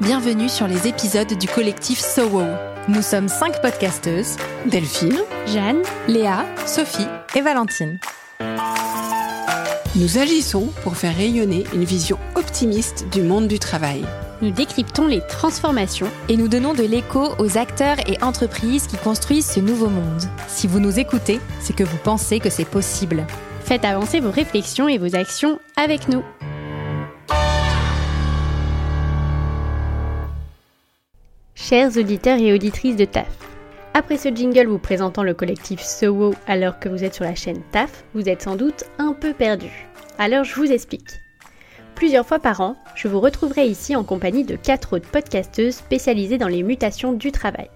bienvenue sur les épisodes du collectif SOWO. Nous sommes cinq podcasteuses Delphine, Jeanne, Léa, Sophie et Valentine. Nous agissons pour faire rayonner une vision optimiste du monde du travail. Nous décryptons les transformations et nous donnons de l'écho aux acteurs et entreprises qui construisent ce nouveau monde. Si vous nous écoutez, c'est que vous pensez que c'est possible. Faites avancer vos réflexions et vos actions avec nous. Chers auditeurs et auditrices de TAF, après ce jingle vous présentant le collectif SOWO alors que vous êtes sur la chaîne TAF, vous êtes sans doute un peu perdu. Alors je vous explique. Plusieurs fois par an, je vous retrouverai ici en compagnie de quatre autres podcasteuses spécialisées dans les mutations du travail.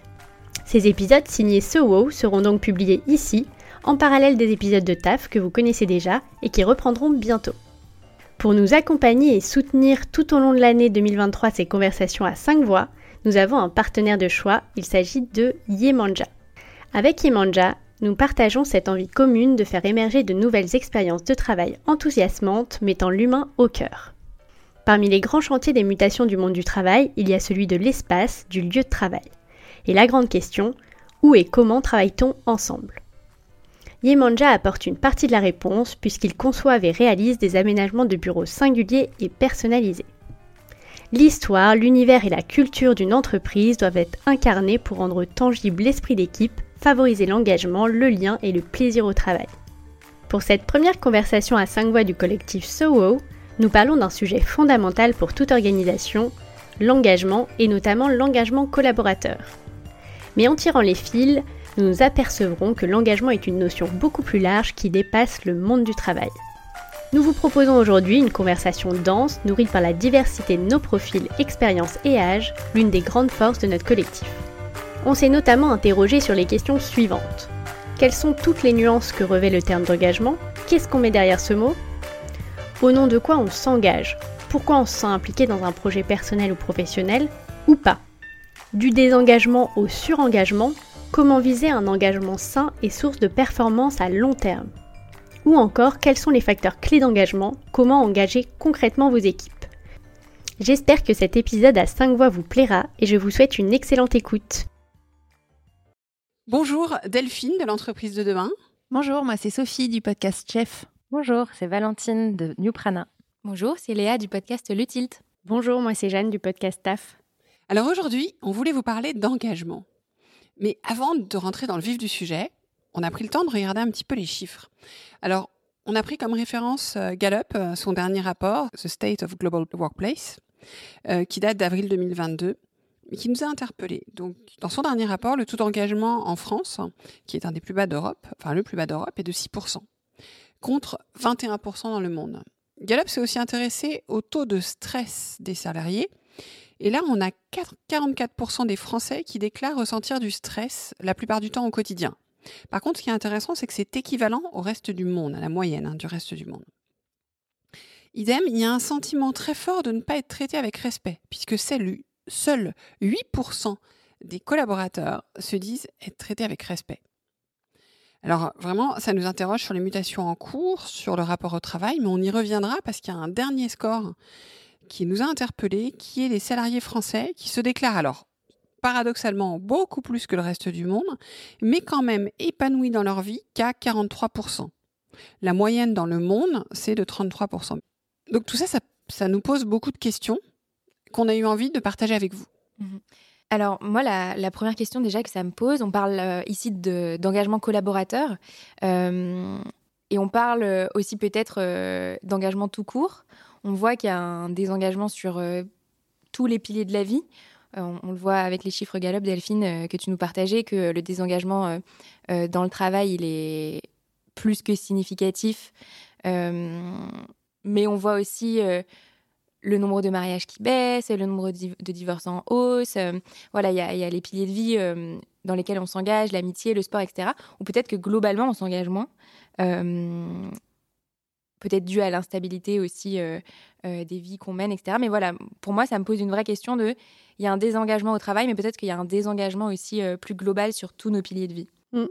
Ces épisodes signés SOWO seront donc publiés ici, en parallèle des épisodes de TAF que vous connaissez déjà et qui reprendront bientôt. Pour nous accompagner et soutenir tout au long de l'année 2023 ces conversations à 5 voix, nous avons un partenaire de choix, il s'agit de Yemanja. Avec Yemanja, nous partageons cette envie commune de faire émerger de nouvelles expériences de travail enthousiasmantes mettant l'humain au cœur. Parmi les grands chantiers des mutations du monde du travail, il y a celui de l'espace, du lieu de travail. Et la grande question, où et comment travaille-t-on ensemble? Yemanja apporte une partie de la réponse puisqu'il conçoit et réalise des aménagements de bureaux singuliers et personnalisés. L'histoire, l'univers et la culture d'une entreprise doivent être incarnés pour rendre tangible l'esprit d'équipe, favoriser l'engagement, le lien et le plaisir au travail. Pour cette première conversation à 5 voix du collectif SOWO, nous parlons d'un sujet fondamental pour toute organisation, l'engagement et notamment l'engagement collaborateur. Mais en tirant les fils, nous nous apercevrons que l'engagement est une notion beaucoup plus large qui dépasse le monde du travail. Nous vous proposons aujourd'hui une conversation dense, nourrie par la diversité de nos profils, expériences et âges, l'une des grandes forces de notre collectif. On s'est notamment interrogé sur les questions suivantes. Quelles sont toutes les nuances que revêt le terme d'engagement? Qu'est-ce qu'on met derrière ce mot? Au nom de quoi on s'engage? Pourquoi on se sent impliqué dans un projet personnel ou professionnel Ou pas? Du désengagement au surengagement, comment viser un engagement sain et source de performance à long terme? Ou encore quels sont les facteurs clés d'engagement, comment engager concrètement vos équipes? J'espère que cet épisode à 5 voix vous plaira et je vous souhaite une excellente écoute. Bonjour Delphine de l'entreprise de demain. Bonjour, moi c'est Sophie du podcast Chef. Bonjour, c'est Valentine de New Prana. Bonjour, c'est Léa du podcast Le Tilt. Bonjour, moi c'est Jeanne du podcast TAF. Alors aujourd'hui, on voulait vous parler d'engagement. Mais avant de rentrer dans le vif du sujet, on a pris le temps de regarder un petit peu les chiffres. Alors, on a pris comme référence euh, Gallup, euh, son dernier rapport, The State of Global Workplace, euh, qui date d'avril 2022, mais qui nous a interpellés. Donc, dans son dernier rapport, le taux d'engagement en France, qui est un des plus bas d'Europe, enfin le plus bas d'Europe, est de 6%, contre 21% dans le monde. Gallup s'est aussi intéressé au taux de stress des salariés. Et là, on a 44% des Français qui déclarent ressentir du stress la plupart du temps au quotidien. Par contre, ce qui est intéressant, c'est que c'est équivalent au reste du monde, à la moyenne hein, du reste du monde. Idem, il y a un sentiment très fort de ne pas être traité avec respect, puisque seuls 8% des collaborateurs se disent être traités avec respect. Alors vraiment, ça nous interroge sur les mutations en cours, sur le rapport au travail, mais on y reviendra parce qu'il y a un dernier score qui nous a interpellés, qui est les salariés français qui se déclarent alors paradoxalement beaucoup plus que le reste du monde, mais quand même épanouis dans leur vie qu'à 43%. La moyenne dans le monde, c'est de 33%. Donc tout ça, ça, nous pose beaucoup de questions qu'on a eu envie de partager avec vous. Mhm. Alors moi, la, première question déjà que ça me pose, on parle euh, ici d'engagement collaborateur euh, et on parle aussi peut-être euh, d'engagement tout court. On voit qu'il y a un désengagement sur tous les piliers de la vie. Euh, on, le voit avec les chiffres Gallup, Delphine, euh, que tu nous partageais, que le désengagement euh, dans le travail, il est plus que significatif. mais on voit aussi le nombre de mariages qui baisse, le nombre de divorces en hausse. voilà, il y, a les piliers de vie dans lesquels on s'engage, l'amitié, le sport, etc. Ou peut-être que globalement, on s'engage moins. Peut-être dû à l'instabilité aussi des vies qu'on mène, etc. Mais voilà, pour moi, ça me pose une vraie question de il y a un désengagement au travail, mais peut-être qu'il y a un désengagement aussi euh, plus global sur tous nos piliers de vie. Mm.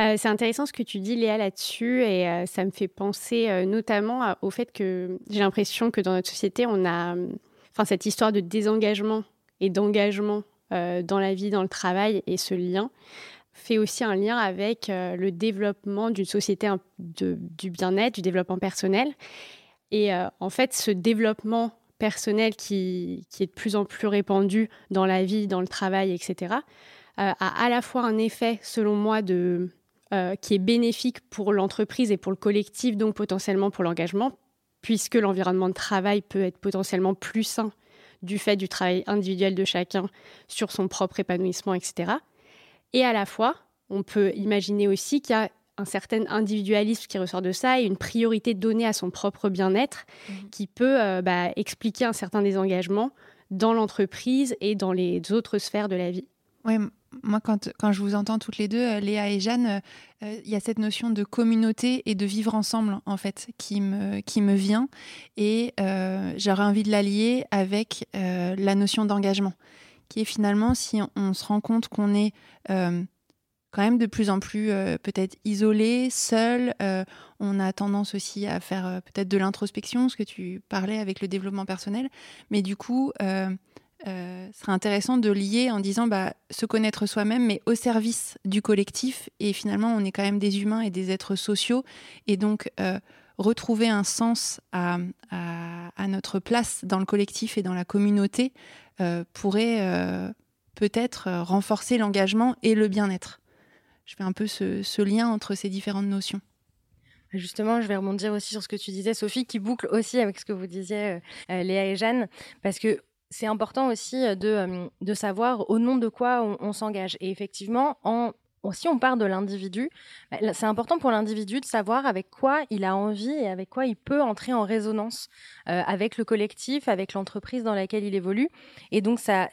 Euh, c'est intéressant ce que tu dis, Léa, là-dessus, et euh, ça me fait penser notamment au fait que j'ai l'impression que dans notre société, on a, enfin cette histoire de désengagement et d'engagement dans la vie, dans le travail et ce lien fait aussi un lien avec le développement d'une société du bien-être, du développement personnel. Et en fait, ce développement personnel qui, qui, est de plus en plus répandu dans la vie, dans le travail, etc., a à la fois un effet, selon moi, de, qui est bénéfique pour l'entreprise et pour le collectif, donc potentiellement pour l'engagement, puisque l'environnement de travail peut être potentiellement plus sain du fait du travail individuel de chacun sur son propre épanouissement, etc. Et à la fois, on peut imaginer aussi qu'il y a un certain individualisme qui ressort de ça et une priorité donnée à son propre bien-être mmh. qui peut euh, bah, expliquer un certain désengagement dans l'entreprise et dans les autres sphères de la vie. Oui, moi, quand, quand, je vous entends toutes les deux, euh, Léa et Jeanne, euh, il y a cette notion de communauté et de vivre ensemble, en fait, qui me, qui me vient. Et euh, j'aurais envie de l'allier avec la notion d'engagement, qui est finalement, si on, se rend compte qu'on est quand même de plus en plus peut-être isolé, seul, on a tendance aussi à faire peut-être de l'introspection, ce que tu parlais avec le développement personnel. Mais du coup, euh, serait intéressant de lier en disant bah, se connaître soi-même, mais au service du collectif. Et finalement, on est quand même des humains et des êtres sociaux. Et donc, euh, retrouver un sens à, notre place dans le collectif et dans la communauté euh, pourrait peut-être renforcer l'engagement et le bien-être. Je fais un peu ce, lien entre ces différentes notions. Justement, je vais rebondir aussi sur ce que tu disais, Sophie, qui boucle aussi avec ce que vous disiez, Léa et Jeanne, parce que c'est important aussi euh, de, euh, de, savoir au nom de quoi on, s'engage. Et effectivement, en, si on part de l'individu, bah, c'est important pour l'individu de savoir avec quoi il a envie et avec quoi il peut entrer en résonance euh, avec le collectif, avec l'entreprise dans laquelle il évolue. Et donc, ça,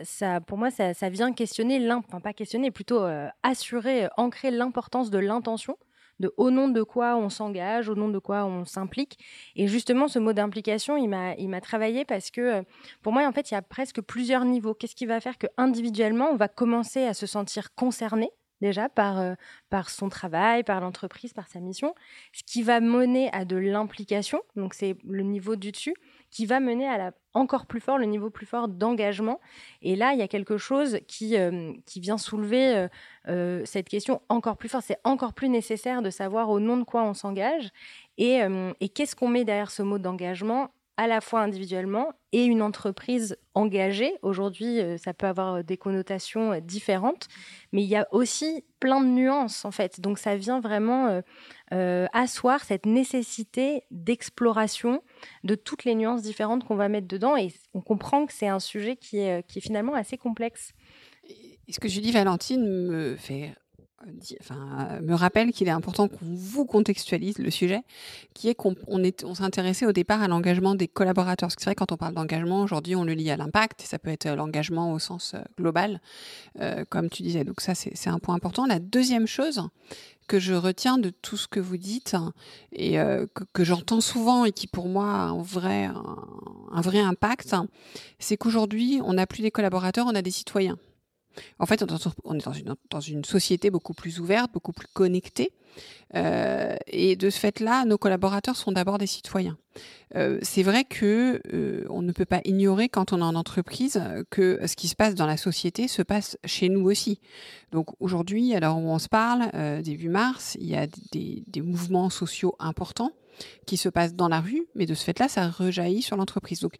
pour moi, ça, vient questionner, enfin pas questionner, plutôt assurer, ancrer l'importance de l'intention de au nom de quoi on s'engage, au nom de quoi on s'implique. Et justement, ce mot d'implication, il m'a, il m'a travaillé parce que euh, pour moi, en fait, il y a presque plusieurs niveaux. Qu'est-ce qui va faire que individuellement, on va commencer à se sentir concerné déjà par, euh, par son travail, par l'entreprise, par sa mission, ce qui va mener à de l'implication, donc c'est le niveau du dessus, qui va mener à encore plus fort, le niveau plus fort d'engagement. Et là, il y a quelque chose qui, euh, qui vient soulever euh, cette question encore plus fort. C'est encore plus nécessaire de savoir au nom de quoi on s'engage et qu'est-ce qu'on met derrière ce mot d'engagement à la fois individuellement et une entreprise engagée. Aujourd'hui, euh, ça peut avoir euh, des connotations euh, différentes, mais il y a aussi plein de nuances en fait. Donc ça vient vraiment asseoir cette nécessité d'exploration de toutes les nuances différentes qu'on va mettre dedans et on comprend que c'est un sujet qui est, qui est finalement assez complexe. Et ce que je dis, Valentine, me fait me rappelle qu'il est important qu'on vous contextualise le sujet, qui est qu'on on s'intéressait au départ à l'engagement des collaborateurs. Parce que c'est vrai, quand on parle d'engagement, aujourd'hui, on le lie à l'impact, et ça peut être l'engagement au sens euh, global, euh, comme tu disais. Donc ça, c'est un point important. La deuxième chose que je retiens de tout ce que vous dites et euh, que, j'entends souvent et qui pour moi a un vrai, un vrai impact, c'est qu'aujourd'hui, on n'a plus des collaborateurs, on a des citoyens. En fait, on est dans une, société beaucoup plus ouverte, beaucoup plus connectée. Euh, et de ce fait-là, nos collaborateurs sont d'abord des citoyens. Euh, c'est vrai que euh, on ne peut pas ignorer quand on est en entreprise que ce qui se passe dans la société se passe chez nous aussi. Donc aujourd'hui, alors où on se parle, début mars, il y a des mouvements sociaux importants qui se passe dans la rue, mais de ce fait-là, ça rejaillit sur l'entreprise. Donc,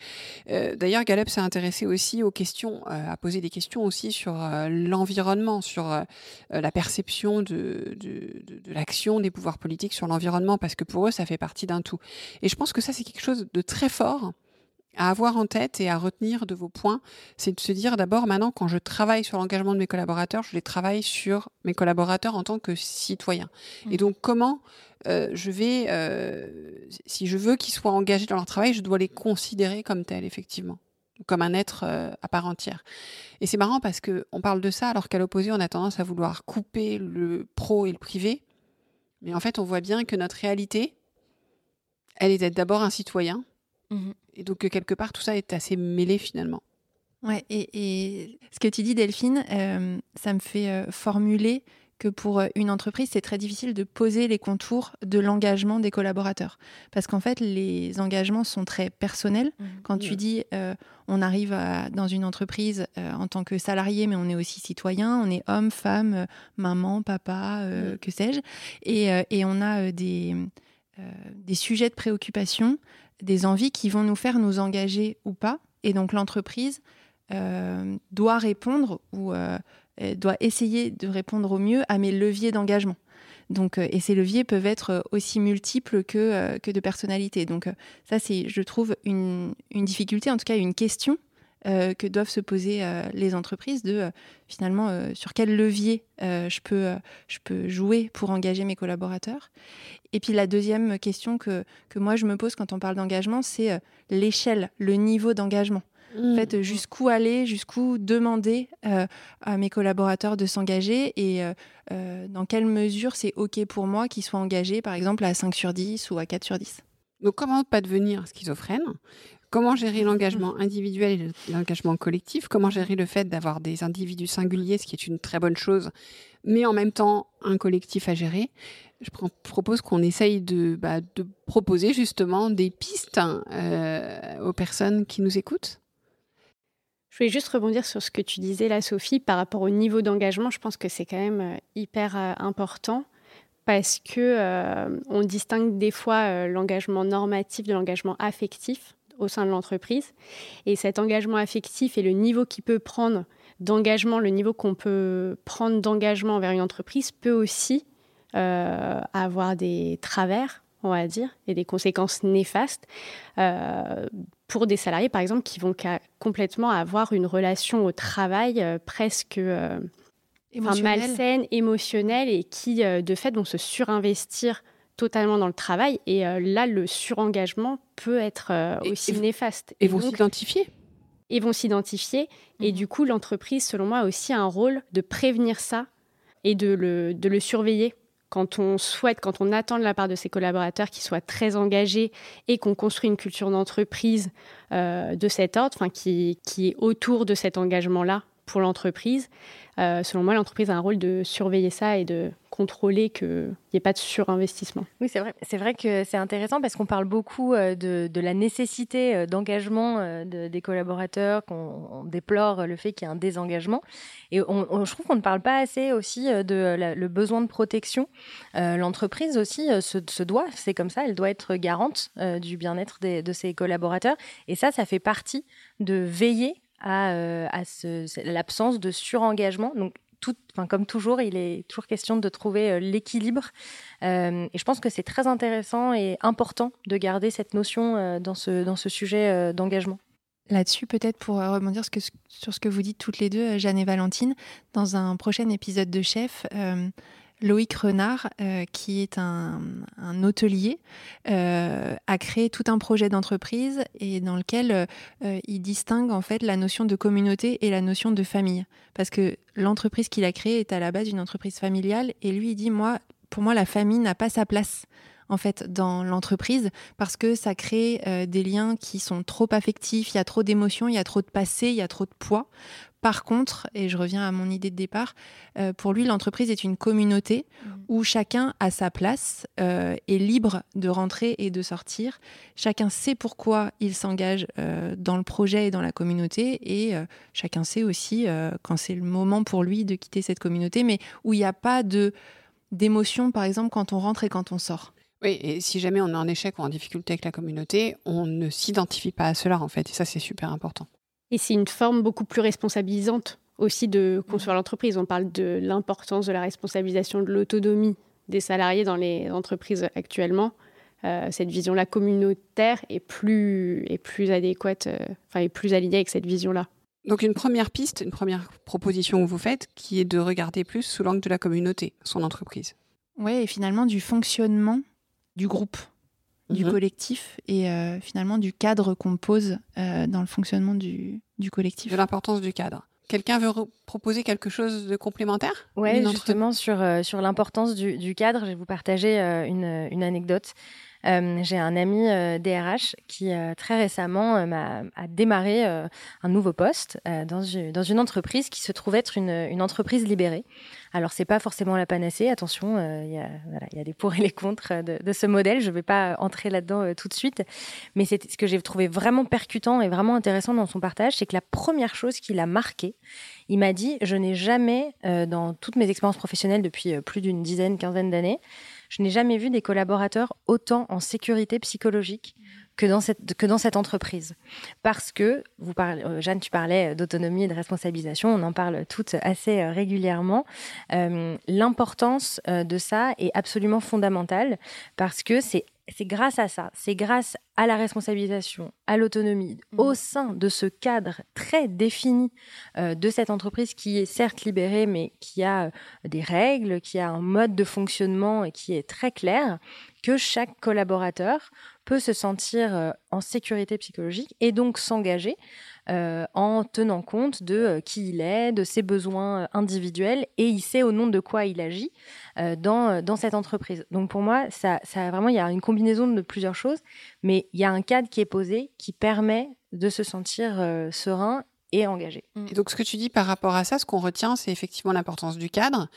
euh, d'ailleurs, Gallup s'est intéressé aussi aux questions, euh, a posé des questions aussi sur euh, l'environnement, sur la perception de, de, l'action des pouvoirs politiques sur l'environnement, parce que pour eux, ça fait partie d'un tout. Et je pense que ça, c'est quelque chose de très fort à avoir en tête et à retenir de vos points, c'est de se dire d'abord maintenant quand je travaille sur l'engagement de mes collaborateurs, je les travaille sur mes collaborateurs en tant que citoyens. Mmh. Et donc comment euh, je vais, euh, si je veux qu'ils soient engagés dans leur travail, je dois les considérer comme tels effectivement, comme un être euh, à part entière. Et c'est marrant parce que on parle de ça alors qu'à l'opposé on a tendance à vouloir couper le pro et le privé, mais en fait on voit bien que notre réalité, elle est d'être d'abord un citoyen Mmh et donc, quelque part, tout ça est assez mêlé finalement. Ouais, et, ce que tu dis, Delphine, euh, ça me fait euh, formuler que pour euh, une entreprise, c'est très difficile de poser les contours de l'engagement des collaborateurs. Parce qu'en fait, les engagements sont très personnels. Mmh. Quand tu dis, euh, on arrive dans une entreprise euh, en tant que salarié, mais on est aussi citoyen, on est homme, femme, maman, papa, mmh. que sais-je. Et, et, on a des, des sujets de préoccupation, des envies qui vont nous faire nous engager ou pas. Et donc l'entreprise doit répondre ou euh, doit essayer de répondre au mieux à mes leviers d'engagement. Donc, euh, et ces leviers peuvent être euh, aussi multiples que, que de personnalité. Donc, ça, c'est, je trouve, une, une, difficulté, en tout cas une question que doivent se poser les entreprises de finalement sur quel levier je, peux, je peux jouer pour engager mes collaborateurs. Et puis la deuxième question que, que moi je me pose quand on parle d'engagement, c'est l'échelle, le niveau d'engagement. En fait, mm. jusqu'où aller, jusqu'où demander euh, à mes collaborateurs de s'engager et euh, euh, dans quelle mesure c'est OK pour moi qu'ils soient engagés, par exemple, à 5 sur 10 ou à 4 sur 10. Donc, comment pas devenir schizophrène Comment gérer l'engagement individuel et l'engagement collectif Comment gérer le fait d'avoir des individus singuliers, ce qui est une très bonne chose, mais en même temps un collectif à gérer Je propose qu'on essaye de, bah, de, proposer justement des pistes aux personnes qui nous écoutent. Je voulais juste rebondir sur ce que tu disais là, Sophie, par rapport au niveau d'engagement. Je pense que c'est quand même euh, hyper euh, important parce que euh, on distingue des fois l'engagement normatif de l'engagement affectif au sein de l'entreprise. Et cet engagement affectif et le niveau qu'il peut prendre d'engagement, le niveau qu'on peut prendre d'engagement vers une entreprise peut aussi avoir des travers on va dire, et des conséquences néfastes euh, pour des salariés, par exemple, qui vont complètement avoir une relation au travail euh, presque euh, malsaine, émotionnelle, et qui, de fait, vont se surinvestir totalement dans le travail. Et là, le surengagement peut être aussi néfaste. Et, vont s'identifier Et vont s'identifier. Et du coup, l'entreprise, selon moi, a aussi un rôle de prévenir ça et de le surveiller quand on souhaite, quand on attend de la part de ses collaborateurs qu'ils soient très engagés et qu'on construit une culture d'entreprise euh, de cet ordre, enfin qui, qui est autour de cet engagement-là pour l'entreprise, euh, selon moi, l'entreprise a un rôle de surveiller ça et de contrôler qu'il n'y ait pas de surinvestissement. Oui, c'est vrai. C'est vrai que c'est intéressant parce qu'on parle beaucoup euh, de, la nécessité euh, d'engagement des collaborateurs, qu'on déplore le fait qu'il y ait un désengagement. Et je trouve qu'on ne parle pas assez aussi de le besoin de protection. L'entreprise aussi se, doit, c'est comme ça, elle doit être garante du bien-être de ses collaborateurs. Et ça, ça fait partie de veiller à, euh, l'absence de surengagement. Donc, comme toujours, il est toujours question de trouver euh, l'équilibre. Euh, et je pense que c'est très intéressant et important de garder cette notion dans, ce, dans ce sujet d'engagement. Là-dessus, peut-être pour rebondir sur ce que vous dites toutes les deux, Jeanne et Valentine, dans un prochain épisode de Chef, Loïc Renard, euh, qui est un, hôtelier, euh, a créé tout un projet d'entreprise et dans lequel euh, il distingue en fait la notion de communauté et la notion de famille. Parce que l'entreprise qu'il a créée est à la base une entreprise familiale et lui il dit moi, pour moi la famille n'a pas sa place en fait dans l'entreprise parce que ça crée des liens qui sont trop affectifs, il y a trop d'émotions, il y a trop de passé, il y a trop de poids par contre, et je reviens à mon idée de départ, euh, pour lui, l'entreprise est une communauté mmh. où chacun a sa place, euh, est libre de rentrer et de sortir. Chacun sait pourquoi il s'engage euh, dans le projet et dans la communauté, et chacun sait aussi quand c'est le moment pour lui de quitter cette communauté, mais où il n'y a pas de d'émotion, par exemple, quand on rentre et quand on sort. Oui, et si jamais on est en échec ou en difficulté avec la communauté, on ne s'identifie pas à cela, en fait, et ça, c'est super important. Et c'est une forme beaucoup plus responsabilisante aussi de construire l'entreprise. On parle de l'importance de la responsabilisation de l'autonomie des salariés dans les entreprises actuellement. Euh, cette vision-là communautaire est plus, est plus adéquate, euh, enfin est plus alignée avec cette vision-là. Donc une première piste, une première proposition que vous faites, qui est de regarder plus sous l'angle de la communauté, son entreprise. Oui, et finalement du fonctionnement du groupe du mhm. collectif et euh, finalement du cadre qu'on pose euh, dans le fonctionnement du, du collectif. De l'importance du cadre. Quelqu'un veut proposer quelque chose de complémentaire? Oui, justement sur, euh, sur l'importance du, du, cadre, je vais vous partager une, une anecdote. J'ai un ami DRH qui très récemment a démarré un nouveau poste dans, une, entreprise qui se trouve être une, entreprise libérée. Alors, c'est pas forcément la panacée. Attention, euh, il y, a, des pour et les contre euh, de, ce modèle. Je ne vais pas entrer là-dedans euh, tout de suite. Mais c'est ce que j'ai trouvé vraiment percutant et vraiment intéressant dans son partage, c'est que la première chose qu'il a marqué, il m'a dit Je n'ai jamais, dans toutes mes expériences professionnelles depuis plus d'une dizaine, quinzaine d'années, je n'ai jamais vu des collaborateurs autant en sécurité psychologique que dans cette, que dans cette entreprise. Parce que, vous parlez, euh, Jeanne, tu parlais d'autonomie et de responsabilisation, on en parle toutes assez euh, régulièrement. Euh, l'importance de ça est absolument fondamentale parce que c'est c'est grâce à ça, c'est grâce à la responsabilisation, à l'autonomie, mmh. au sein de ce cadre très défini de cette entreprise qui est certes libérée, mais qui a des règles, qui a un mode de fonctionnement et qui est très clair, que chaque collaborateur peut se sentir euh, en sécurité psychologique et donc s'engager euh, en tenant compte de euh, qui il est, de ses besoins individuels et il sait au nom de quoi il agit dans, dans cette entreprise. Donc pour moi, ça, ça vraiment, il y a une combinaison de plusieurs choses, mais il y a un cadre qui est posé qui permet de se sentir serein et engagé. Et donc ce que tu dis par rapport à ça, ce qu'on retient, c'est effectivement l'importance du cadre.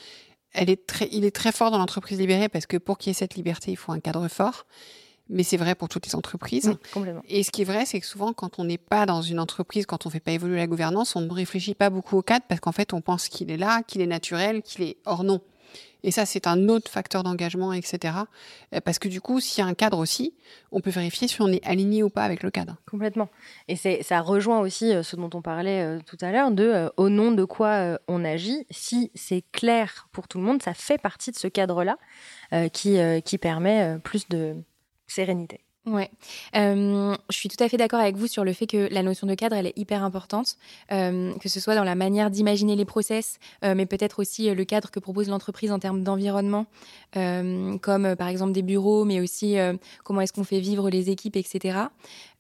Elle est très, il est très fort dans l'entreprise libérée parce que pour qu'il y ait cette liberté, il faut un cadre fort mais c'est vrai pour toutes les entreprises. Et ce qui est vrai, c'est que souvent, quand on n'est pas dans une entreprise, quand on ne fait pas évoluer la gouvernance, on ne réfléchit pas beaucoup au cadre parce qu'en fait, on pense qu'il est là, qu'il est naturel, qu'il est hors non. Et ça, c'est un autre facteur d'engagement, etc. Euh, parce que du coup, s'il y a un cadre aussi, on peut vérifier si on est aligné ou pas avec le cadre. Complètement. Et ça rejoint aussi euh, ce dont on parlait euh, tout à l'heure, de au nom de quoi on agit. Si c'est clair pour tout le monde, ça fait partie de ce cadre-là qui, qui permet plus de, sérénité. Ouais, euh, je suis tout à fait d'accord avec vous sur le fait que la notion de cadre, elle est hyper importante, euh, que ce soit dans la manière d'imaginer les process, euh, mais peut-être aussi le cadre que propose l'entreprise en termes d'environnement, comme par exemple des bureaux, mais aussi comment est-ce qu'on fait vivre les équipes, etc.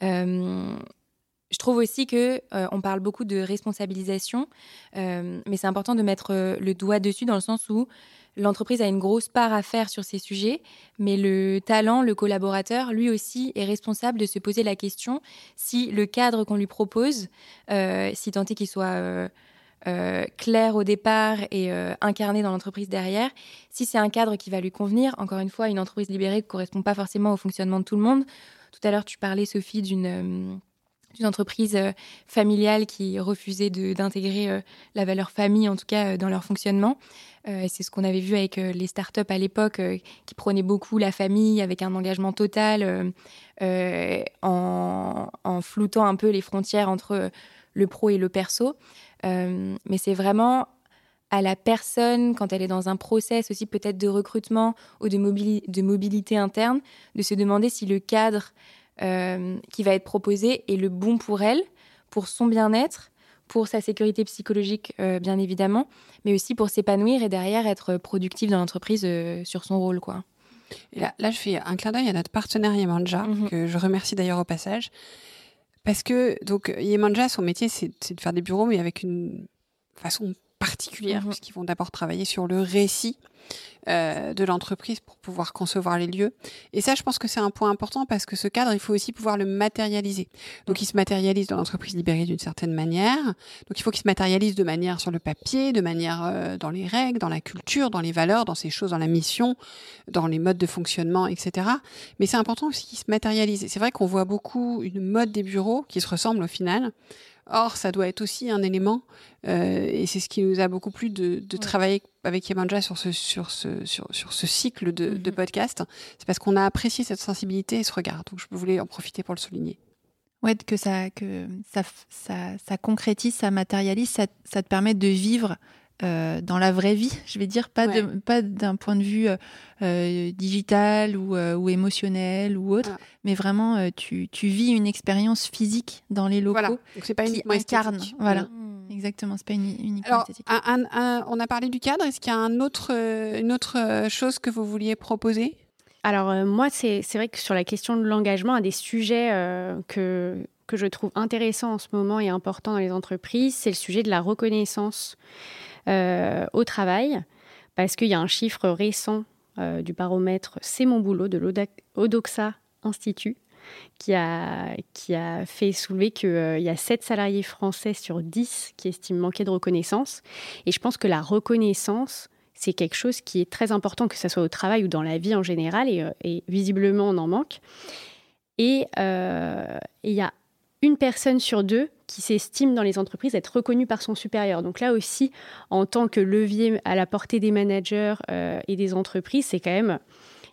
je trouve aussi que on parle beaucoup de responsabilisation, mais c'est important de mettre le doigt dessus dans le sens où l'entreprise a une grosse part à faire sur ces sujets, mais le talent, le collaborateur, lui aussi est responsable de se poser la question si le cadre qu'on lui propose, euh, si tant est qu'il soit euh, euh, clair au départ et incarné dans l'entreprise derrière, si c'est un cadre qui va lui convenir. Encore une fois, une entreprise libérée ne correspond pas forcément au fonctionnement de tout le monde. Tout à l'heure, tu parlais, Sophie, d'une d'une entreprise familiale qui refusait d'intégrer la valeur famille, en tout cas dans leur fonctionnement. Euh, c'est ce qu'on avait vu avec euh, les startups à l'époque euh, qui prenaient beaucoup la famille avec un engagement total en, en, floutant un peu les frontières entre le pro et le perso. mais c'est vraiment à la personne, quand elle est dans un process aussi peut-être de recrutement ou de, mobilité interne, de se demander si le cadre qui va être proposé est le bon pour elle, pour son bien-être, pour sa sécurité psychologique, euh, bien évidemment, mais aussi pour s'épanouir et derrière être productif dans l'entreprise euh, sur son rôle. Quoi. Et là, là, je fais un clin d'œil à notre partenaire Yemanja, mhm. que je remercie d'ailleurs au passage. Parce que donc Yemanja, son métier, c'est de faire des bureaux, mais avec une façon particulière, mhm. puisqu'ils vont d'abord travailler sur le récit euh, de l'entreprise pour pouvoir concevoir les lieux. Et ça, je pense que c'est un point important parce que ce cadre, il faut aussi pouvoir le matérialiser. Donc, il se matérialise dans l'entreprise libérée d'une certaine manière. Donc, il faut qu'il se matérialise de manière sur le papier, de manière euh, dans les règles, dans la culture, dans les valeurs, dans ces choses, dans la mission, dans les modes de fonctionnement, etc. Mais c'est important aussi qu'il se matérialise. C'est vrai qu'on voit beaucoup une mode des bureaux qui se ressemble au final. Or, ça doit être aussi un élément, euh, et c'est ce qui nous a beaucoup plu de, travailler avec Yemanja sur ce, sur ce, sur, ce cycle de, de mhm. podcast. C'est parce qu'on a apprécié cette sensibilité et ce regard. Donc, je voulais en profiter pour le souligner. Ouais, que ça, que ça, ça, concrétise, ça matérialise, ça, ça, te permet de vivre euh, dans la vraie vie, je vais dire, pas de, pas d'un point de vue euh, digital ou, euh, ou, émotionnel ou autre, mais vraiment tu, tu, vis une expérience physique dans les locaux voilà. Donc c'est pas qui incarne. Voilà. Mmh. Exactement, c'est pas une, uniquement esthétique. on a parlé du cadre. Est-ce qu'il y a un autre, une autre chose que vous vouliez proposer? Alors moi, c'est vrai que sur la question de l'engagement, un des sujets que que je trouve intéressant en ce moment et important dans les entreprises, c'est le sujet de la reconnaissance. Euh, au travail, parce qu'il y a un chiffre récent euh, du baromètre C'est mon boulot de l'Odoxa Institute qui a, qui a fait soulever qu'il y a 7 salariés français sur 10 qui estiment manquer de reconnaissance. Et je pense que la reconnaissance, c'est quelque chose qui est très important, que ce soit au travail ou dans la vie en général, et, et visiblement on en manque. Et il y a une personne sur deux qui s'estime dans les entreprises être reconnue par son supérieur. Donc là aussi, en tant que levier à la portée des managers euh, et des entreprises, c'est quand même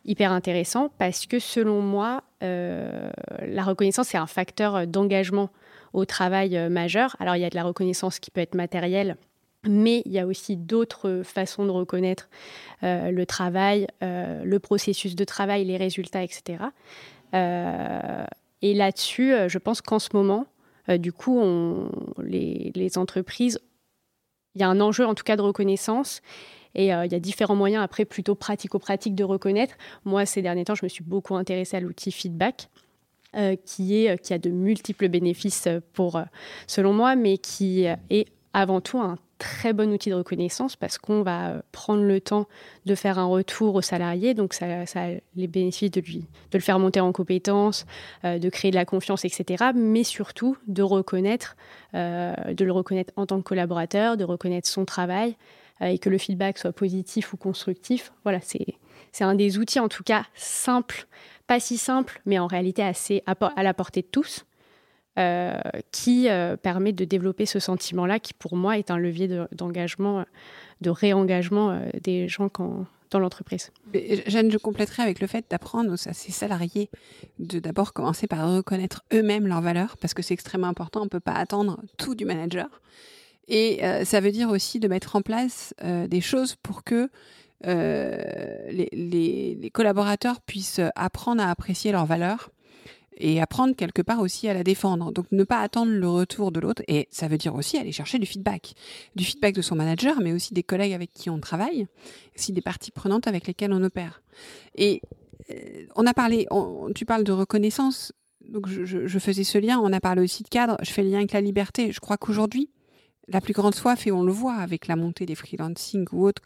hyper intéressant parce que selon moi, euh, la reconnaissance est un facteur d'engagement au travail euh, majeur. Alors il y a de la reconnaissance qui peut être matérielle, mais il y a aussi d'autres façons de reconnaître le travail, le processus de travail, les résultats, etc. Et là-dessus, euh, je pense qu'en ce moment, euh, du coup, les, entreprises, il y a un enjeu en tout cas de reconnaissance. Et euh, il y a différents moyens, après, plutôt pratico-pratiques de reconnaître. Moi, ces derniers temps, je me suis beaucoup intéressée à l'outil feedback. qui, qui a de multiples bénéfices pour, selon moi, mais qui est avant tout un très bon outil de reconnaissance parce qu'on va euh, prendre le temps de faire un retour au salarié. Donc, ça, a les bénéfices de, lui, de le faire monter en compétences, euh, de créer de la confiance, etc. Mais surtout de reconnaître, euh, de le reconnaître en tant que collaborateur, de reconnaître son travail et que le feedback soit positif ou constructif. Voilà, c'est, c'est un des outils, en tout cas, simple, pas si simple, mais en réalité assez à la portée de tous. Euh, qui euh, permet de développer ce sentiment-là, qui pour moi est un levier d'engagement, de, réengagement euh, des gens dans l'entreprise. Jeanne, je compléterai avec le fait d'apprendre à ces salariés de d'abord commencer par reconnaître eux-mêmes leurs valeurs, parce que c'est extrêmement important, on ne peut pas attendre tout du manager. Et ça veut dire aussi de mettre en place des choses pour que les, les, collaborateurs puissent apprendre à apprécier leurs valeurs et apprendre quelque part aussi à la défendre. Donc ne pas attendre le retour de l'autre et ça veut dire aussi aller chercher du feedback, du feedback de son manager, mais aussi des collègues avec qui on travaille, aussi des parties prenantes avec lesquelles on opère. Et euh, on a parlé, tu parles de reconnaissance, donc je, faisais ce lien. On a parlé aussi de cadre. Je fais le lien avec la liberté. Je crois qu'aujourd'hui, la plus grande soif et on le voit avec la montée des freelancing ou autres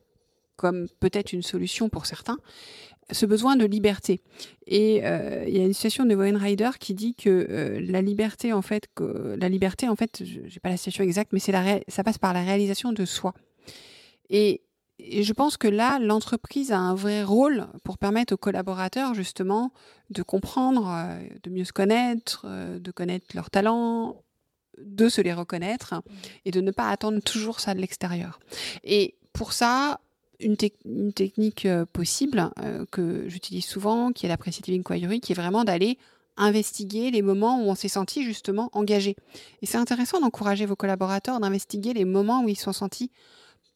comme peut-être une solution pour certains, ce besoin de liberté. Et euh, il y a une citation de Rider qui dit que euh, la liberté, en fait, que, la liberté, en fait, j'ai pas la citation exacte, mais c'est ça passe par la réalisation de soi. Et, je pense que là, l'entreprise a un vrai rôle pour permettre aux collaborateurs justement de comprendre, euh, de mieux se connaître, de connaître leurs talents, de se les reconnaître et de ne pas attendre toujours ça de l'extérieur. Et pour ça, une, technique euh, possible euh, que j'utilise souvent, qui est la Precitive Inquiry, qui est vraiment d'aller investiguer les moments où on s'est senti justement engagé. Et c'est intéressant d'encourager vos collaborateurs d'investiguer les moments où ils se sont sentis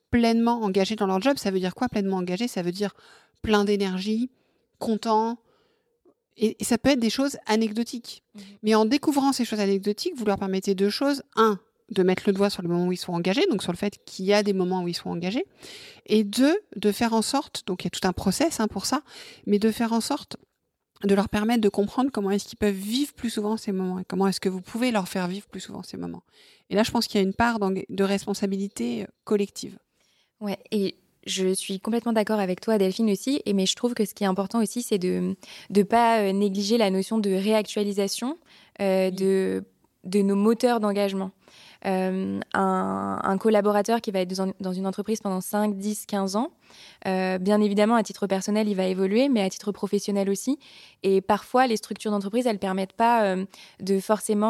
pleinement engagés dans leur job. Ça veut dire quoi pleinement engagé Ça veut dire plein d'énergie, content. Et, ça peut être des choses anecdotiques. Mmh Mais en découvrant ces choses anecdotiques, vous leur permettez deux choses. Un, de mettre le doigt sur le moment où ils sont engagés, donc sur le fait qu'il y a des moments où ils sont engagés, et deux, de faire en sorte, donc il y a tout un process hein, pour ça, mais de faire en sorte de leur permettre de comprendre comment est-ce qu'ils peuvent vivre plus souvent ces moments et comment est-ce que vous pouvez leur faire vivre plus souvent ces moments. Et là, je pense qu'il y a une part de responsabilité euh, collective. Ouais, et je suis complètement d'accord avec toi, Delphine aussi. Et mais je trouve que ce qui est important aussi, c'est de ne pas euh, négliger la notion de réactualisation euh, de, de nos moteurs d'engagement. Euh, un, collaborateur qui va être dans, une entreprise pendant 5, 10, 15 ans, euh, bien évidemment, à titre personnel, il va évoluer, mais à titre professionnel aussi. Et parfois, les structures d'entreprise, elles ne permettent pas euh, de forcément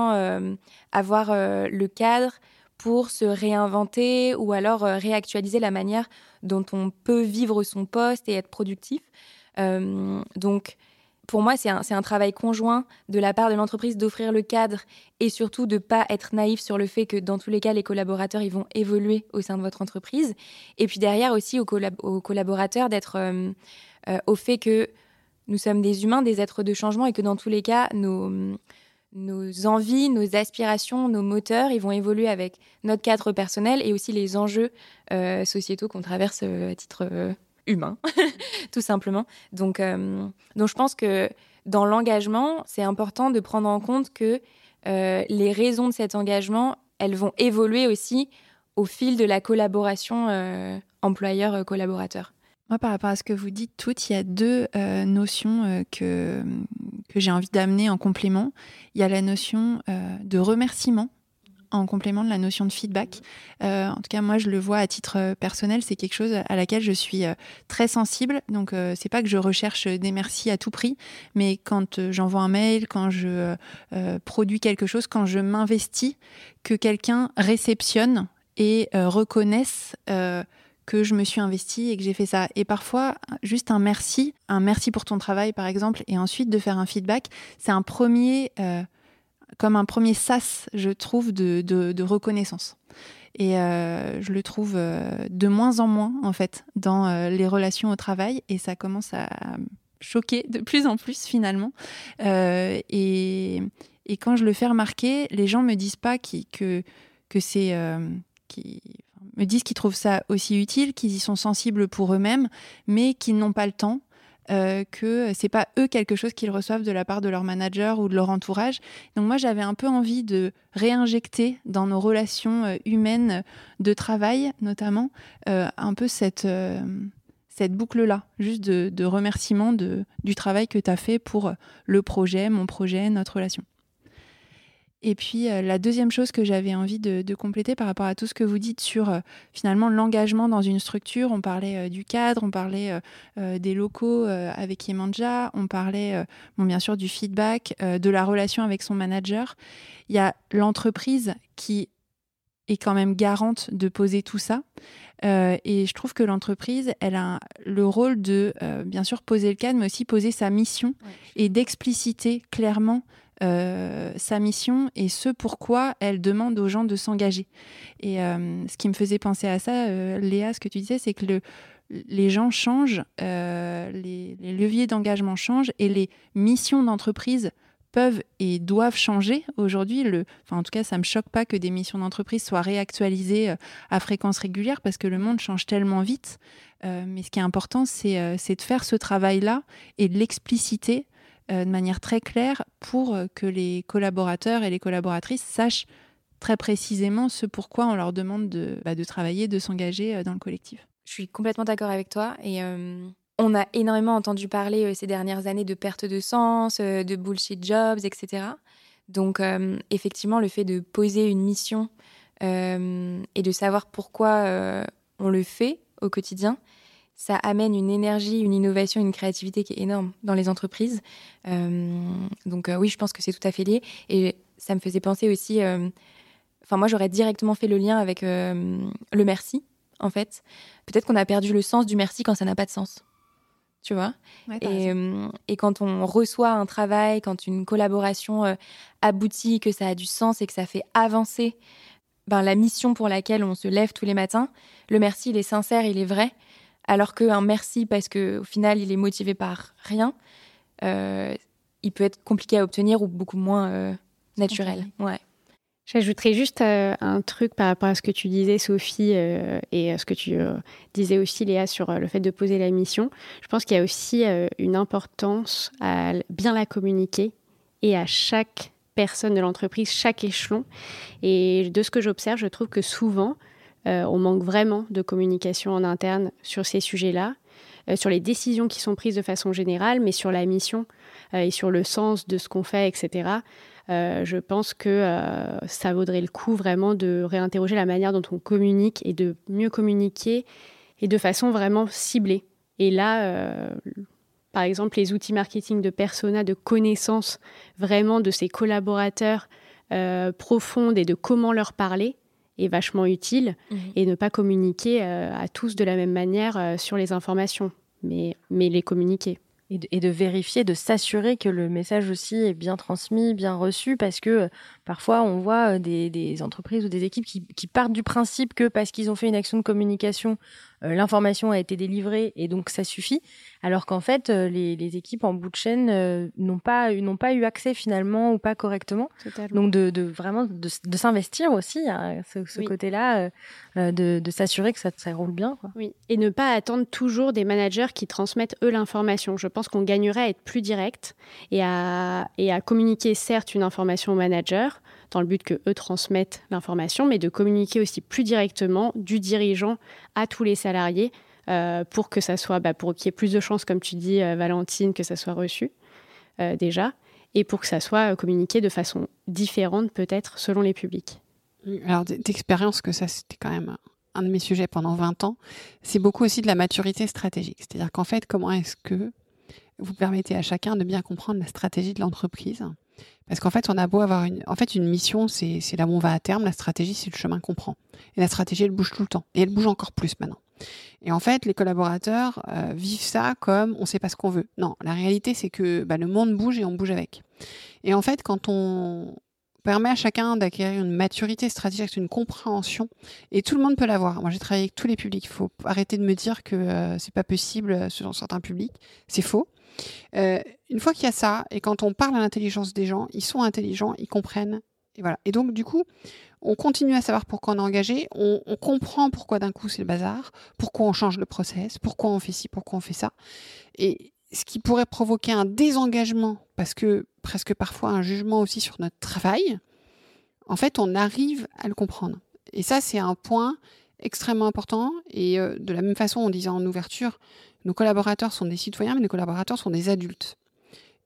avoir le cadre pour se réinventer ou alors réactualiser la manière dont on peut vivre son poste et être productif. donc, pour moi, c'est un, travail conjoint de la part de l'entreprise d'offrir le cadre et surtout de ne pas être naïf sur le fait que dans tous les cas, les collaborateurs, vont évoluer au sein de votre entreprise. Et puis derrière aussi aux, collaborateurs d'être euh, euh, au fait que nous sommes des humains, des êtres de changement et que dans tous les cas, nos, nos envies, nos aspirations, nos moteurs, ils vont évoluer avec notre cadre personnel et aussi les enjeux euh, sociétaux qu'on traverse à titre humain, tout simplement. Donc, euh, donc, je pense que dans l'engagement, c'est important de prendre en compte que euh, les raisons de cet engagement, elles vont évoluer aussi au fil de la collaboration euh, employeur-collaborateur. Moi, par rapport à ce que vous dites toutes, il y a deux notions que, que j'ai envie d'amener en complément. Il y a la notion de remerciement en complément de la notion de feedback. Euh, en tout cas, moi, je le vois à titre euh, personnel, c'est quelque chose à laquelle je suis euh, très sensible. Donc, c'est pas que je recherche des merci à tout prix, mais quand j'envoie un mail, quand je produis quelque chose, quand je m'investis, que quelqu'un réceptionne et reconnaisse que je me suis investi et que j'ai fait ça. Et parfois, juste un merci, un merci pour ton travail par exemple, et ensuite de faire un feedback, c'est un premier comme un premier sas, je trouve, de, reconnaissance. Et euh, je le trouve euh, de moins en moins, en fait, dans euh, les relations au travail. Et ça commence à choquer de plus en plus, finalement. Et, quand je le fais remarquer, les gens me disent pas que, que c'est. Me disent qu'ils trouvent ça aussi utile, qu'ils y sont sensibles pour eux-mêmes, mais qu'ils n'ont pas le temps, euh, que c'est pas eux quelque chose qu'ils reçoivent de la part de leur manager ou de leur entourage. Donc moi j'avais un peu envie de réinjecter dans nos relations euh, humaines de travail notamment euh, un peu cette cette boucle-là, juste de, de remerciement de, du travail que tu as fait pour le projet, mon projet, notre relation. Et puis euh, la deuxième chose que j'avais envie de, compléter par rapport à tout ce que vous dites sur euh, finalement l'engagement dans une structure, on parlait euh, du cadre, on parlait des locaux avec Yemanja, on parlait bon, bien sûr du feedback, de la relation avec son manager. Il y a l'entreprise qui est quand même garante de poser tout ça. et je trouve que l'entreprise, elle a le rôle de, bien sûr, poser le cadre, mais aussi poser sa mission et d'expliciter clairement euh, sa mission et ce pourquoi elle demande aux gens de s'engager. Et euh, ce qui me faisait penser à ça, euh, Léa, ce que tu disais, c'est que le, les gens changent, les, leviers d'engagement changent et les missions d'entreprise peuvent et doivent changer. Aujourd'hui, le, enfin, en tout cas, ça me choque pas que des missions d'entreprise soient réactualisées à fréquence régulière parce que le monde change tellement vite. mais ce qui est important, c'est de faire ce travail-là et de l'expliciter de manière très claire pour euh, que les collaborateurs et les collaboratrices sachent très précisément ce pourquoi on leur demande de, bah, travailler, de s'engager euh, dans le collectif. Je suis complètement d'accord avec toi et on a énormément entendu parler ces dernières années de perte de sens, de bullshit jobs, etc. Donc effectivement, le fait de poser une mission et de savoir pourquoi on le fait au quotidien, ça amène une énergie, une innovation, une créativité qui est énorme dans les entreprises. Euh, donc euh, oui, je pense que c'est tout à fait lié. Et ça me faisait penser aussi, euh, enfin moi j'aurais directement fait le lien avec le merci, en fait. Peut-être qu'on a perdu le sens du merci quand ça n'a pas de sens. Tu vois? Et, et, quand on reçoit un travail, quand une collaboration aboutit, que ça a du sens et que ça fait avancer ben, la mission pour laquelle on se lève tous les matins, le merci, il est sincère, il est vrai alors qu'un merci parce qu'au final il est motivé par rien, euh, il peut être compliqué à obtenir ou beaucoup moins euh, naturel. Ouais. J'ajouterais juste euh, un truc par rapport à ce que tu disais, Sophie, et à ce que tu disais aussi, Léa, sur le fait de poser la mission. Je pense qu'il y a aussi une importance à bien la communiquer et à chaque personne de l'entreprise, chaque échelon. Et de ce que j'observe, je trouve que souvent, euh, on manque vraiment de communication en interne sur ces sujets-là, euh, sur les décisions qui sont prises de façon générale, mais sur la mission euh, et sur le sens de ce qu'on fait, etc. je pense que ça vaudrait le coup vraiment de réinterroger la manière dont on communique et de mieux communiquer et de façon vraiment ciblée. Et là, par exemple, les outils marketing de persona, de connaissance vraiment de ses collaborateurs profondes et de comment leur parler, est vachement utile mhm. et ne pas communiquer euh, à tous de la même manière euh, sur les informations, mais, mais les communiquer. Et de, vérifier, de s'assurer que le message aussi est bien transmis, bien reçu, parce que euh, parfois on voit des, entreprises ou des équipes qui, qui partent du principe que parce qu'ils ont fait une action de communication, l'information a été délivrée et donc ça suffit alors qu'en fait, euh, les, équipes en bout de chaîne euh, n'ont pas, n'ont pas eu accès finalement ou pas correctement. Donc de, vraiment de, s'investir aussi à ce, côté-là, euh, de, s'assurer que ça, ça, roule bien. Oui, et ne pas attendre toujours des managers qui transmettent eux l'information. Je pense qu'on gagnerait à être plus direct et à, et à communiquer certes une information au manager dans le but que eux transmettent l'information, mais de communiquer aussi plus directement du dirigeant à tous les salariés euh, pour que ça soit, bah, pour qu'il y ait plus de chances, comme tu dis, euh, Valentine, que ça soit reçu euh, déjà. et pour que ça soit communiqué de façon différente peut-être selon les publics. Alors d'expérience que ça c'était quand même un de mes sujets pendant 20 ans, c'est beaucoup aussi de la maturité stratégique. C'est-à-dire qu'en fait, comment est-ce que vous permettez à chacun de bien comprendre la stratégie de l'entreprise Parce qu'en fait, on a beau avoir une, en fait, une mission, c'est là où on va à terme. La stratégie, c'est le chemin qu'on prend. Et la stratégie, elle bouge tout le temps. Et elle bouge encore plus maintenant. Et en fait, les collaborateurs euh, vivent ça comme on ne sait pas ce qu'on veut. Non, la réalité, c'est que bah, le monde bouge et on bouge avec. Et en fait, quand on, permet à chacun d'acquérir une maturité stratégique, une compréhension, et tout le monde peut l'avoir. Moi, j'ai travaillé avec tous les publics. Il faut arrêter de me dire que euh, c'est pas possible euh, selon certains publics. C'est faux. Euh, une fois qu'il y a ça, et quand on parle à l'intelligence des gens, ils sont intelligents, ils comprennent. Et voilà. Et donc, du coup, on continue à savoir pourquoi on est engagé, on, comprend pourquoi d'un coup c'est le bazar, pourquoi on change le process, pourquoi on fait ci, pourquoi on fait ça. Et ce qui pourrait provoquer un désengagement, parce que presque parfois un jugement aussi sur notre travail, en fait, on arrive à le comprendre. Et ça, c'est un point extrêmement important. Et euh, de la même façon, on disait en ouverture, nos collaborateurs sont des citoyens, mais nos collaborateurs sont des adultes.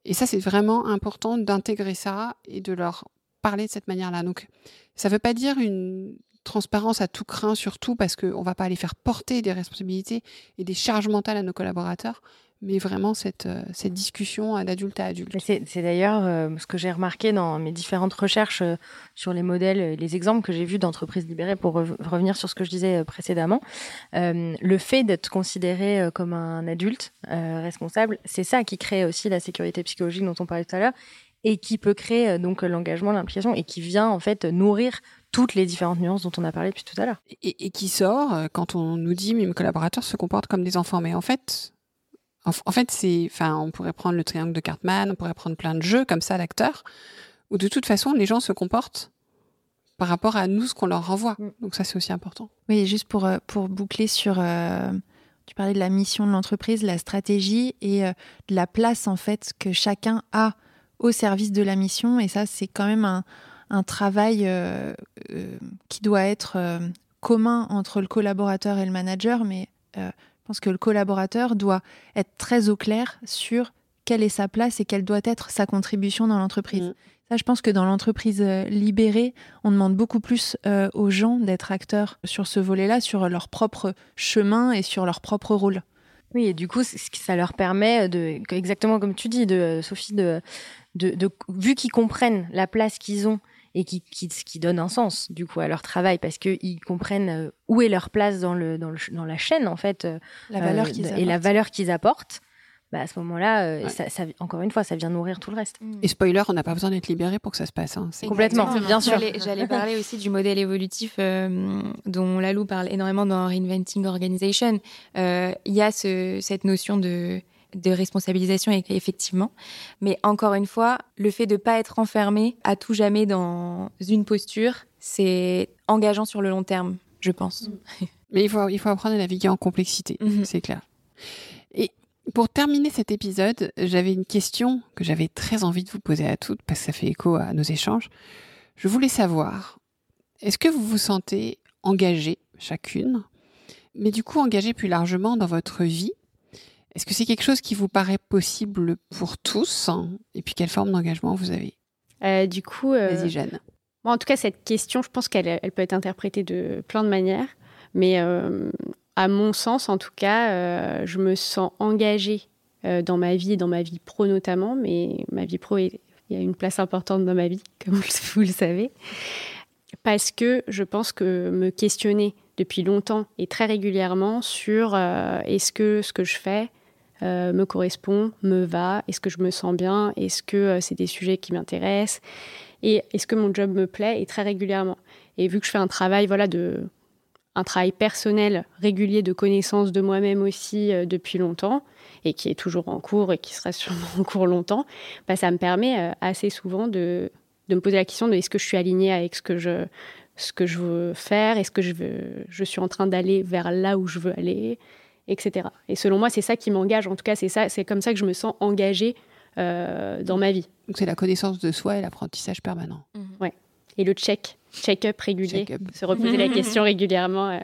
Et ça, c'est vraiment important d'intégrer ça et de leur parler de cette manière-là. Donc, ça ne veut pas dire une transparence à tout craint, surtout parce qu'on ne va pas aller faire porter des responsabilités et des charges mentales à nos collaborateurs, mais vraiment cette, euh, cette discussion d'adulte à adulte. C'est d'ailleurs euh, ce que j'ai remarqué dans mes différentes recherches euh, sur les modèles, les exemples que j'ai vus d'entreprises libérées, pour revenir sur ce que je disais précédemment. le fait d'être considéré comme un adulte responsable, c'est ça qui crée aussi la sécurité psychologique dont on parlait tout à l'heure et qui peut créer donc l'engagement, l'implication et qui vient en fait nourrir toutes les différentes nuances dont on a parlé depuis tout à l'heure. Et, et, qui sort quand on nous dit mes collaborateurs se comportent comme des enfants. Mais en fait, en, fait, c'est, enfin, on pourrait prendre le triangle de Cartman, on pourrait prendre plein de jeux comme ça d'acteurs, où de toute façon, les gens se comportent par rapport à nous, ce qu'on leur renvoie. Mm. Donc ça, c'est aussi important. Oui, juste pour, euh, pour boucler sur... Euh, tu parlais de la mission de l'entreprise, la stratégie et euh, de la place, en fait, que chacun a au service de la mission. Et ça, c'est quand même un, un travail qui doit être commun entre le collaborateur et le manager, mais pense que le collaborateur doit être très au clair sur quelle est sa place et quelle doit être sa contribution dans l'entreprise. Mm. Ça, je pense que dans l'entreprise euh, libérée, on demande beaucoup plus euh, aux gens d'être acteurs sur ce volet-là, sur leur propre chemin et sur leur propre rôle. Oui, et du coup, ça leur permet de, exactement comme tu dis, de Sophie, de, de vu qu'ils comprennent la place qu'ils ont et qui, qui, qui donne un sens du coup à leur travail parce qu'ils comprennent euh, où est leur place dans, le, dans, le, dans la chaîne en fait euh, la valeur euh, et la valeur qu'ils apportent. Bah, à ce moment-là, ça, ça, encore une fois, ça vient nourrir tout le reste. Mm. Et spoiler, on n'a pas besoin d'être libéré pour que ça se passe. Hein. Complètement, bien sûr. J'allais parler aussi du modèle évolutif dont Lalou parle énormément dans Reinventing Organization. Il y a ce, cette notion de de responsabilisation effectivement. Mais encore une fois, le fait de ne pas être enfermé à tout jamais dans une posture, c'est engageant sur le long terme, je pense. Mm. Mais il faut, il faut apprendre à naviguer en complexité, mm-hmm. c'est clair. Et pour terminer cet épisode, j'avais une question que j'avais très envie de vous poser à toutes parce que ça fait écho à nos échanges. Je voulais savoir, est-ce que vous vous sentez engagée chacune, mais du coup engagée plus largement dans votre vie est-ce que c'est quelque chose qui vous paraît possible pour tous Et puis, quelle forme d'engagement vous avez? Euh, Du coup. Euh, Vas-y, Jeanne. en tout cas, cette question, je pense qu'elle elle peut être interprétée de plein de manières. Mais euh, à mon sens, en tout cas, je me sens engagée dans ma vie et dans ma vie pro notamment. Mais ma vie pro, il y a une place importante dans ma vie, comme vous le savez. Parce que je pense que me questionner depuis longtemps et très régulièrement sur est-ce que ce que je fais euh, me correspond, me va, est-ce que je me sens bien, est-ce que euh, c'est des sujets qui m'intéressent et est-ce que mon job me plaît et très régulièrement. Et vu que je fais un travail voilà de un travail personnel régulier de connaissance de moi-même aussi euh, depuis longtemps et qui est toujours en cours et qui sera sûrement en cours longtemps, bah, ça me permet assez souvent de, de me poser la question de est-ce que je suis alignée avec ce que je ce que je veux faire, est-ce que je, veux, je suis en train d'aller vers là où je veux aller, etc. Et selon moi, c'est ça qui m'engage. En tout cas, c'est ça, c'est comme ça que je me sens engagée euh, dans ma vie. Donc c'est la connaissance de soi et l'apprentissage permanent. Mmh. Ouais. Et le check check-up régulier, se reposer la question régulièrement. Euh.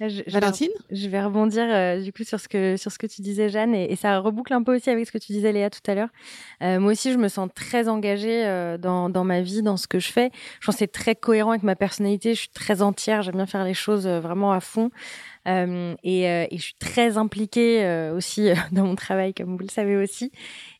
je, Valentine? je vais, rebondir euh, du coup sur ce que sur ce que tu disais Jeanne et, ça reboucle un peu aussi avec ce que tu disais Léa tout à l'heure. Euh, moi aussi je me sens très engagée dans, dans ma vie, dans ce que je fais. Je pense que c'est très cohérent avec ma personnalité. Je suis très entière, j'aime bien faire les choses vraiment à fond. Euh, et, et, je suis très impliquée aussi dans mon travail, comme vous le savez aussi.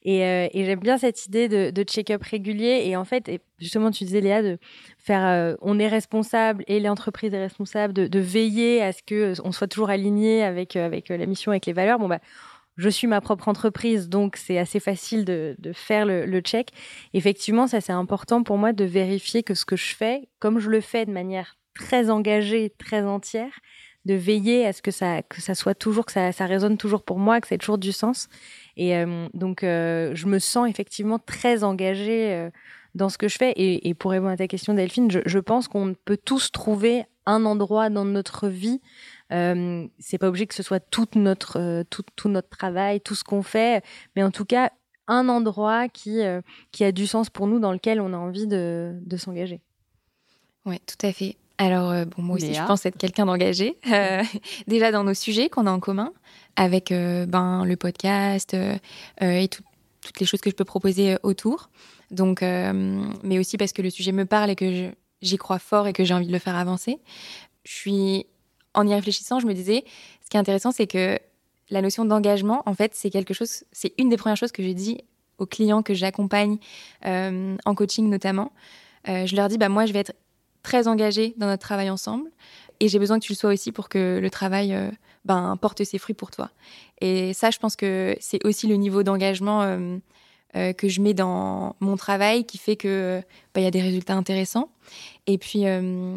Et, j'aime bien cette idée de, check-up régulier. Et en fait, justement, tu disais Léa de faire, euh, on est responsable et l'entreprise est responsable de, veiller à ce que euh, on soit toujours aligné avec euh, avec la mission, avec les valeurs. Bon bah, je suis ma propre entreprise, donc c'est assez facile de, de faire le, le, check. Effectivement, ça c'est important pour moi de vérifier que ce que je fais, comme je le fais de manière très engagée, très entière, de veiller à ce que ça que ça soit toujours que ça, résonne toujours pour moi, que ça ait toujours du sens. Et donc je me sens effectivement très engagée dans ce que je fais. Et, pour répondre à ta question, Delphine, je, pense qu'on peut tous trouver un endroit dans notre vie. Euh, c'est pas obligé que ce soit toute notre, euh, tout, tout, notre travail, tout ce qu'on fait, mais en tout cas un endroit qui, euh, qui a du sens pour nous, dans lequel on a envie de, de s'engager. Oui, tout à fait. Alors, euh, bon, moi aussi, je pense être quelqu'un d'engagé. déjà dans nos sujets qu'on a en commun, avec ben, le podcast et toutes les choses que je peux proposer autour. Donc, euh, mais aussi parce que le sujet me parle et que j'y crois fort et que j'ai envie de le faire avancer. Je suis, en y réfléchissant, je me disais, ce qui est intéressant, c'est que la notion d'engagement, en fait, c'est quelque chose, c'est une des premières choses que j'ai dit aux clients que j'accompagne euh, en coaching notamment. Euh, je leur dis, bah moi, je vais être très engagée dans notre travail ensemble et j'ai besoin que tu le sois aussi pour que le travail ben, porte ses fruits pour toi. Et ça, je pense que c'est aussi le niveau d'engagement euh, que je mets dans mon travail qui fait que bah, il y a des résultats intéressants. Et puis euh,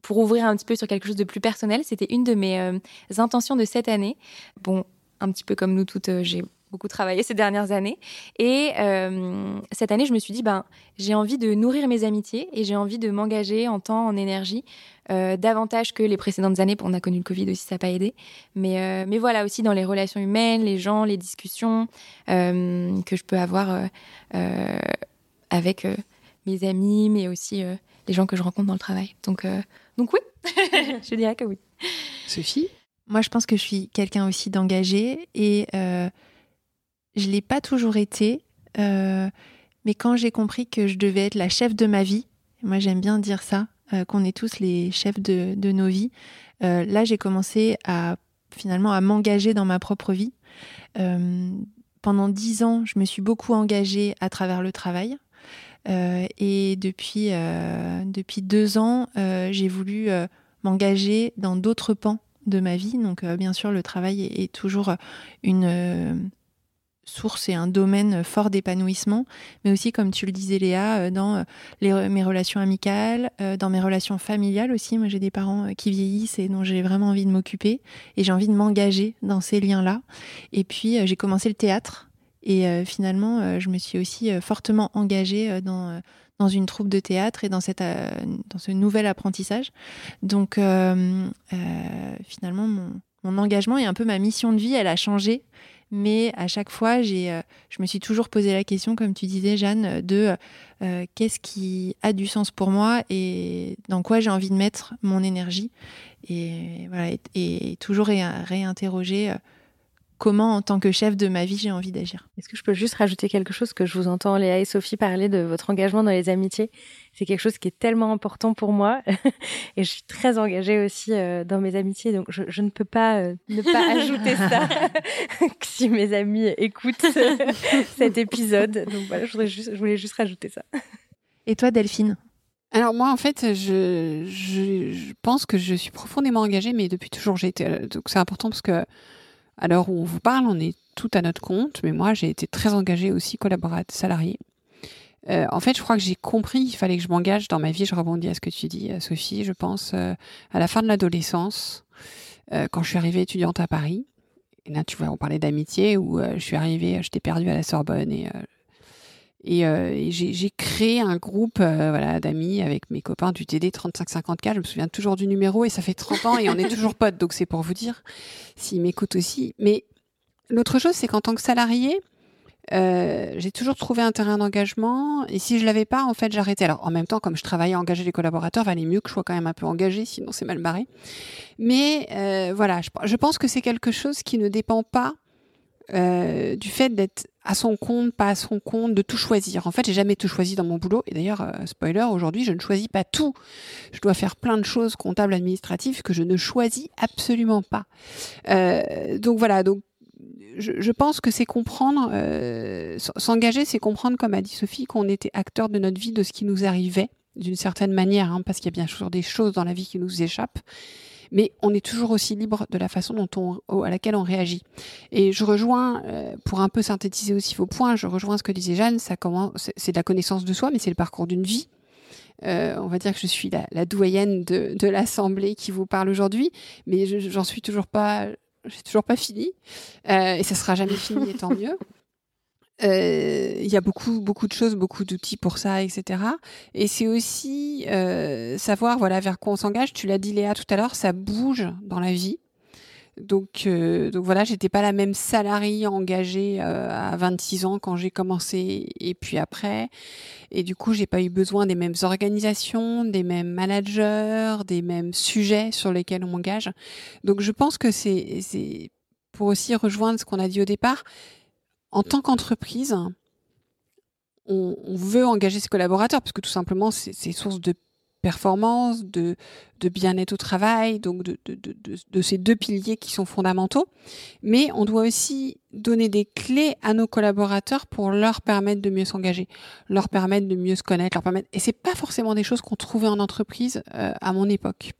pour ouvrir un petit peu sur quelque chose de plus personnel, c'était une de mes euh, intentions de cette année. Bon, un petit peu comme nous toutes, j'ai beaucoup travaillé ces dernières années. Et euh, cette année, je me suis dit, ben, j'ai envie de nourrir mes amitiés et j'ai envie de m'engager en temps, en énergie, euh, davantage que les précédentes années. On a connu le Covid aussi, ça n'a pas aidé. Mais, euh, mais voilà, aussi dans les relations humaines, les gens, les discussions que je peux avoir avec mes amis, mais aussi les gens que je rencontre dans le travail. Donc, donc oui, je dirais que oui. Sophie? Moi, je pense que je suis quelqu'un aussi d'engagé et je l'ai pas toujours été, euh, mais quand j'ai compris que je devais être la chef de ma vie, moi j'aime bien dire ça, euh, qu'on est tous les chefs de, nos vies. Euh, là, j'ai commencé à finalement à m'engager dans ma propre vie. pendant dix ans, je me suis beaucoup engagée à travers le travail. et depuis, depuis deux ans, j'ai voulu m'engager dans d'autres pans de ma vie. Donc, bien sûr, le travail est toujours une, source et un domaine fort d'épanouissement, mais aussi, comme tu le disais Léa, euh, dans euh, mes relations amicales, euh, dans mes relations familiales aussi. Moi, j'ai des parents qui vieillissent et dont j'ai vraiment envie de m'occuper et j'ai envie de m'engager dans ces liens-là. Et puis, j'ai commencé le théâtre et finalement, je me suis aussi fortement engagée dans une troupe de théâtre et dans, cette, dans ce nouvel apprentissage. Donc, finalement, mon engagement et un peu ma mission de vie, elle a changé mais à chaque fois, j'ai, euh, je me suis toujours posé la question, comme tu disais, Jeanne, de euh, qu'est-ce qui a du sens pour moi et dans quoi j'ai envie de mettre mon énergie. Et, voilà, et, toujours réinterroger euh, comment, en tant que chef de ma vie, j'ai envie d'agir. Est-ce que je peux juste rajouter quelque chose que je vous entends, Léa et Sophie, parler de votre engagement dans les amitiés? C'est quelque chose qui est tellement important pour moi et je suis très engagée aussi euh, dans mes amitiés, donc je, ne peux pas euh, ne pas ajouter ça si mes amis écoutent cet épisode. Donc voilà, je, voudrais juste, je voulais juste rajouter ça. Et toi, Delphine? Alors moi, en fait, je, je, pense que je suis profondément engagée, mais depuis toujours j'ai été. Euh, donc c'est important parce que à l'heure où on vous parle, on est tout à notre compte, mais moi j'ai été très engagée aussi collaboratrice salariée. Euh, en fait, je crois que j'ai compris qu'il fallait que je m'engage dans ma vie. Je rebondis à ce que tu dis, euh, Sophie. Je pense euh, à la fin de l'adolescence, quand je suis arrivée étudiante à Paris. Et là, tu vois, on parlait d'amitié, où je suis arrivée, j'étais perdue à la Sorbonne et et, euh, j'ai créé un groupe euh, voilà, d'amis avec mes copains du TD 3554. Je me souviens toujours du numéro et ça fait 30 ans et on est toujours potes. Donc c'est pour vous dire s'ils m'écoutent aussi. Mais l'autre chose, c'est qu'en tant que salarié, euh, j'ai toujours trouvé un terrain d'engagement. Et si je l'avais pas, en fait, j'arrêtais. Alors, en même temps, comme je travaillais à engager les collaborateurs, valait mieux que je sois quand même un peu engagée, sinon c'est mal barré. Mais voilà, je, pense que c'est quelque chose qui ne dépend pas euh, du fait d'être à son compte, pas à son compte, de tout choisir. En fait, j'ai jamais tout choisi dans mon boulot. Et d'ailleurs, euh, spoiler, aujourd'hui, je ne choisis pas tout. Je dois faire plein de choses comptables, administratives que je ne choisis absolument pas. Euh, donc voilà. Donc je, je pense que c'est comprendre, euh, s'engager, c'est comprendre, comme a dit Sophie, qu'on était acteur de notre vie, de ce qui nous arrivait, d'une certaine manière, hein, parce qu'il y a bien sûr des choses dans la vie qui nous échappent mais on est toujours aussi libre de la façon dont on, à laquelle on réagit. Et je rejoins, euh, pour un peu synthétiser aussi vos points, je rejoins ce que disait Jeanne, ça commence, c'est de la connaissance de soi, mais c'est le parcours d'une vie. Euh, on va dire que je suis la, la doyenne de, de l'assemblée qui vous parle aujourd'hui, mais j'en suis toujours pas, j'ai toujours pas fini, euh, et ça sera jamais fini, et tant mieux. Euh, il y a beaucoup beaucoup de choses, beaucoup d'outils pour ça, etc. Et c'est aussi euh, savoir voilà vers quoi on s'engage. Tu l'as dit Léa tout à l'heure, ça bouge dans la vie. Donc euh, donc voilà, j'étais pas la même salariée engagée euh, à 26 ans quand j'ai commencé et puis après. Et du coup, j'ai pas eu besoin des mêmes organisations, des mêmes managers, des mêmes sujets sur lesquels on m'engage. Donc je pense que c'est c'est pour aussi rejoindre ce qu'on a dit au départ, en tant qu'entreprise, on, veut engager ses collaborateurs parce que tout simplement, c'est source de performance, de, de bien-être au travail, donc de, de, de, ces deux piliers qui sont fondamentaux. Mais on doit aussi donner des clés à nos collaborateurs pour leur permettre de mieux s'engager, leur permettre de mieux se connaître, leur permettre. Et c'est pas forcément des choses qu'on trouvait en entreprise euh, à mon époque.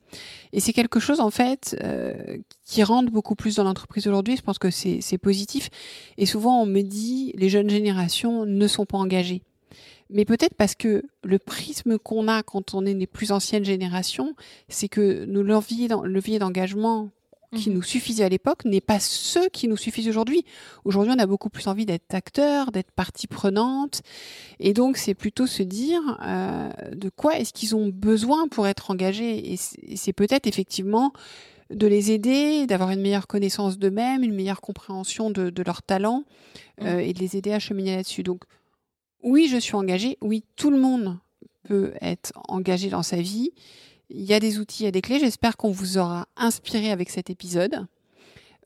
Et c'est quelque chose en fait euh, qui rentre beaucoup plus dans l'entreprise aujourd'hui. Je pense que c'est positif. Et souvent on me dit les jeunes générations ne sont pas engagées mais peut-être parce que le prisme qu'on a quand on est des plus anciennes générations, c'est que nos leviers d'engagement qui mhm. nous suffisaient à l'époque n'est pas ceux qui nous suffisent aujourd'hui. Aujourd'hui, on a beaucoup plus envie d'être acteur, d'être partie prenante, et donc c'est plutôt se dire euh, de quoi est-ce qu'ils ont besoin pour être engagés, et c'est peut-être effectivement de les aider, d'avoir une meilleure connaissance d'eux-mêmes, une meilleure compréhension de, de leurs talents, euh, et de les aider à cheminer là-dessus. Donc oui, je suis engagée, oui, tout le monde peut être engagé dans sa vie. Il y a des outils, il y a des clés. J'espère qu'on vous aura inspiré avec cet épisode.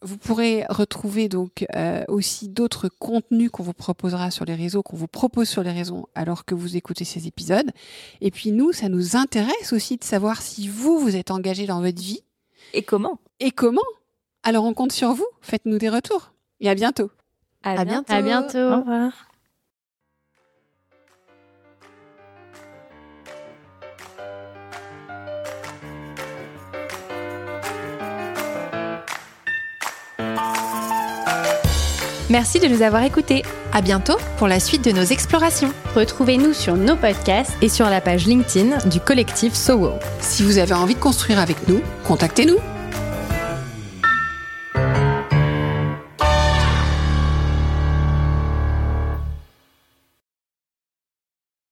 Vous pourrez retrouver donc euh, aussi d'autres contenus qu'on vous proposera sur les réseaux, qu'on vous propose sur les réseaux alors que vous écoutez ces épisodes. Et puis nous, ça nous intéresse aussi de savoir si vous, vous êtes engagé dans votre vie. Et comment? Et comment? Alors on compte sur vous. Faites-nous des retours. Et à bientôt. À, bientôt. À bientôt. Au revoir. Merci de nous avoir écoutés. À bientôt pour la suite de nos explorations. Retrouvez-nous sur nos podcasts et sur la page LinkedIn du collectif SOWO. Si vous avez envie de construire avec nous, contactez-nous.